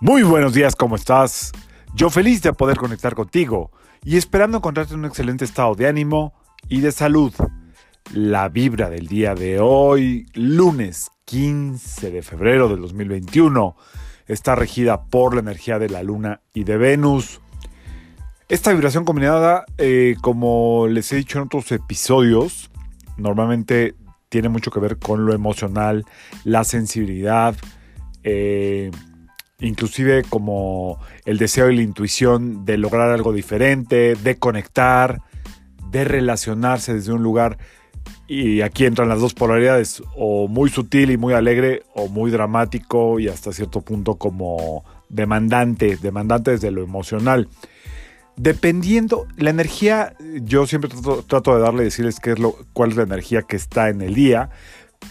Muy buenos días, ¿cómo estás? Yo feliz de poder conectar contigo y esperando encontrarte en un excelente estado de ánimo y de salud. La vibra del día de hoy, lunes 15 de febrero del 2021, está regida por la energía de la luna y de Venus. Esta vibración combinada, eh, como les he dicho en otros episodios, normalmente tiene mucho que ver con lo emocional, la sensibilidad, eh, inclusive como el deseo y la intuición de lograr algo diferente, de conectar, de relacionarse desde un lugar. Y aquí entran las dos polaridades, o muy sutil y muy alegre, o muy dramático y hasta cierto punto como demandante, demandante desde lo emocional. Dependiendo, la energía, yo siempre trato, de darle, decirles qué es lo, cuál es la energía que está en el día,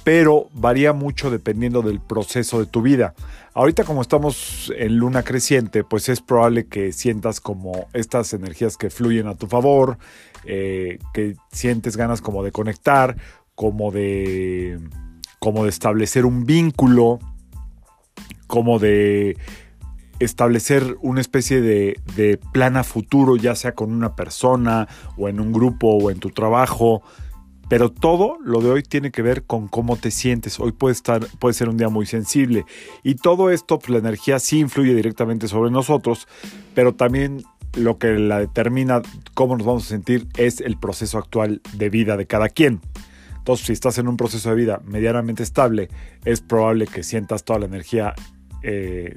pero varía mucho dependiendo del proceso de tu vida. Ahorita como estamos en luna creciente, pues es probable que sientas como estas energías que fluyen a tu favor, eh, que sientes ganas como de conectar, como de, como de establecer un vínculo, como de establecer una especie de, de, plan a futuro, ya sea con una persona o en un grupo o en tu trabajo. Pero todo lo de hoy tiene que ver con cómo te sientes. Hoy puede, estar, puede ser un día muy sensible. Y todo esto, pues la energía sí influye directamente sobre nosotros, pero también lo que la determina cómo nos vamos a sentir es el proceso actual de vida de cada quien. Entonces, si estás en un proceso de vida medianamente estable, es probable que sientas toda la energía eh,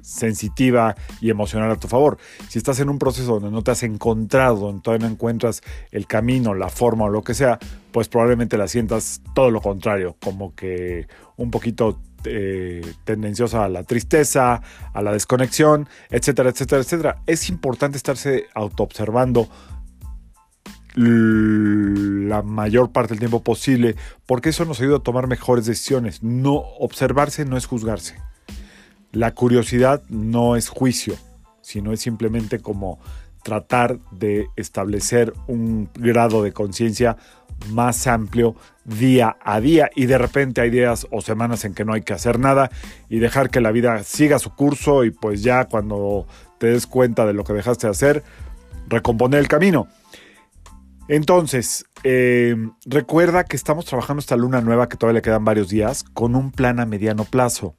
sensitiva y emocional a tu favor. Si estás en un proceso donde no te has encontrado, donde todavía no encuentras el camino, la forma o lo que sea, pues probablemente la sientas todo lo contrario, como que un poquito eh, tendenciosa a la tristeza, a la desconexión, etcétera, etcétera, etcétera. Es importante estarse autoobservando la mayor parte del tiempo posible, porque eso nos ayuda a tomar mejores decisiones. No observarse no es juzgarse. La curiosidad no es juicio, sino es simplemente como tratar de establecer un grado de conciencia más amplio día a día y de repente hay días o semanas en que no hay que hacer nada y dejar que la vida siga su curso y pues ya cuando te des cuenta de lo que dejaste de hacer, recomponer el camino. Entonces, eh, recuerda que estamos trabajando esta luna nueva que todavía le quedan varios días con un plan a mediano plazo.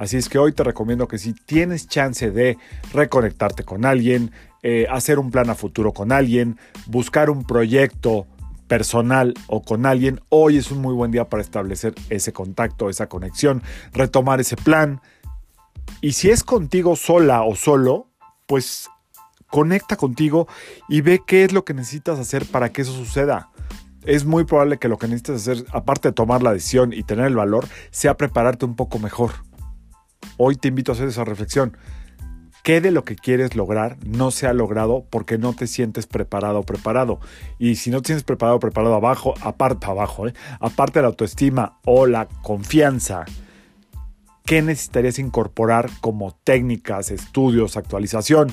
Así es que hoy te recomiendo que si tienes chance de reconectarte con alguien, eh, hacer un plan a futuro con alguien, buscar un proyecto personal o con alguien, hoy es un muy buen día para establecer ese contacto, esa conexión, retomar ese plan. Y si es contigo sola o solo, pues conecta contigo y ve qué es lo que necesitas hacer para que eso suceda. Es muy probable que lo que necesites hacer, aparte de tomar la decisión y tener el valor, sea prepararte un poco mejor. Hoy te invito a hacer esa reflexión. ¿Qué de lo que quieres lograr no se ha logrado porque no te sientes preparado o preparado? Y si no te sientes preparado o preparado abajo, aparte abajo, ¿eh? aparte de la autoestima o la confianza, ¿qué necesitarías incorporar como técnicas, estudios, actualización?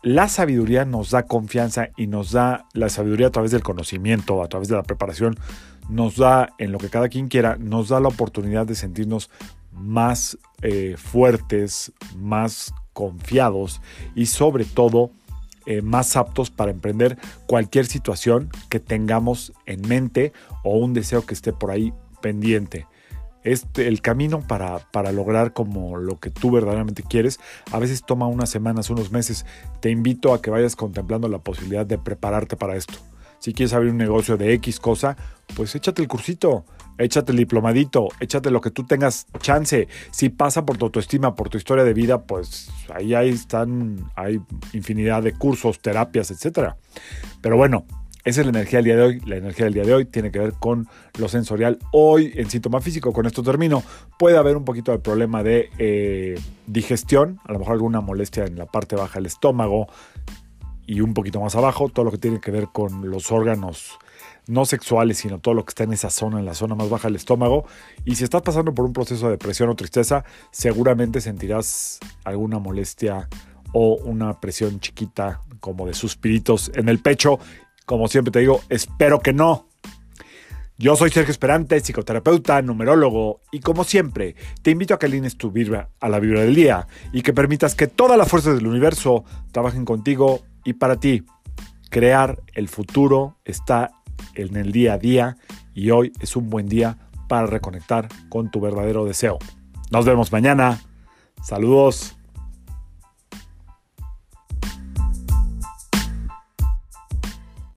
La sabiduría nos da confianza y nos da la sabiduría a través del conocimiento, a través de la preparación, nos da en lo que cada quien quiera, nos da la oportunidad de sentirnos más eh, fuertes, más confiados y sobre todo eh, más aptos para emprender cualquier situación que tengamos en mente o un deseo que esté por ahí pendiente. Este, el camino para, para lograr como lo que tú verdaderamente quieres, a veces toma unas semanas, unos meses. Te invito a que vayas contemplando la posibilidad de prepararte para esto. Si quieres abrir un negocio de X cosa, pues échate el cursito, échate el diplomadito, échate lo que tú tengas chance. Si pasa por tu autoestima, por tu historia de vida, pues ahí, ahí están, hay infinidad de cursos, terapias, etc. Pero bueno, esa es la energía del día de hoy. La energía del día de hoy tiene que ver con lo sensorial. Hoy, en síntoma físico, con esto termino, puede haber un poquito de problema de eh, digestión, a lo mejor alguna molestia en la parte baja del estómago, y un poquito más abajo, todo lo que tiene que ver con los órganos no sexuales, sino todo lo que está en esa zona, en la zona más baja del estómago. Y si estás pasando por un proceso de depresión o tristeza, seguramente sentirás alguna molestia o una presión chiquita como de suspiritos en el pecho. Como siempre te digo, espero que no. Yo soy Sergio Esperante, psicoterapeuta, numerólogo, y como siempre, te invito a que alines tu vibra a la vibra del día y que permitas que todas las fuerzas del universo trabajen contigo y para ti. Crear el futuro está en el día a día y hoy es un buen día para reconectar con tu verdadero deseo. Nos vemos mañana. Saludos.